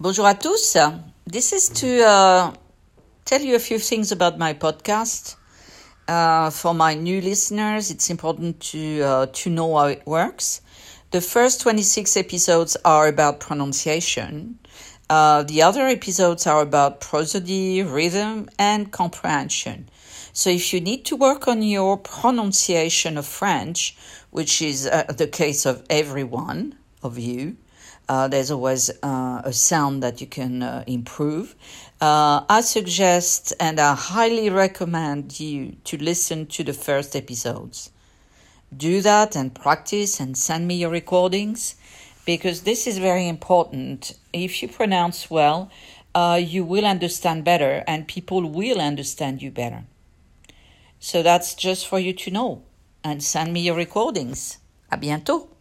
Bonjour à tous. This is to uh, tell you a few things about my podcast. Uh, for my new listeners, it's important to uh, to know how it works. The first 26 episodes are about pronunciation. Uh, the other episodes are about prosody, rhythm, and comprehension. So if you need to work on your pronunciation of French, which is uh, the case of everyone of you, uh, there's always uh, a sound that you can uh, improve. Uh, I suggest and I highly recommend you to listen to the first episodes. Do that and practice and send me your recordings because this is very important. If you pronounce well, uh, you will understand better and people will understand you better. So that's just for you to know and send me your recordings. À bientôt!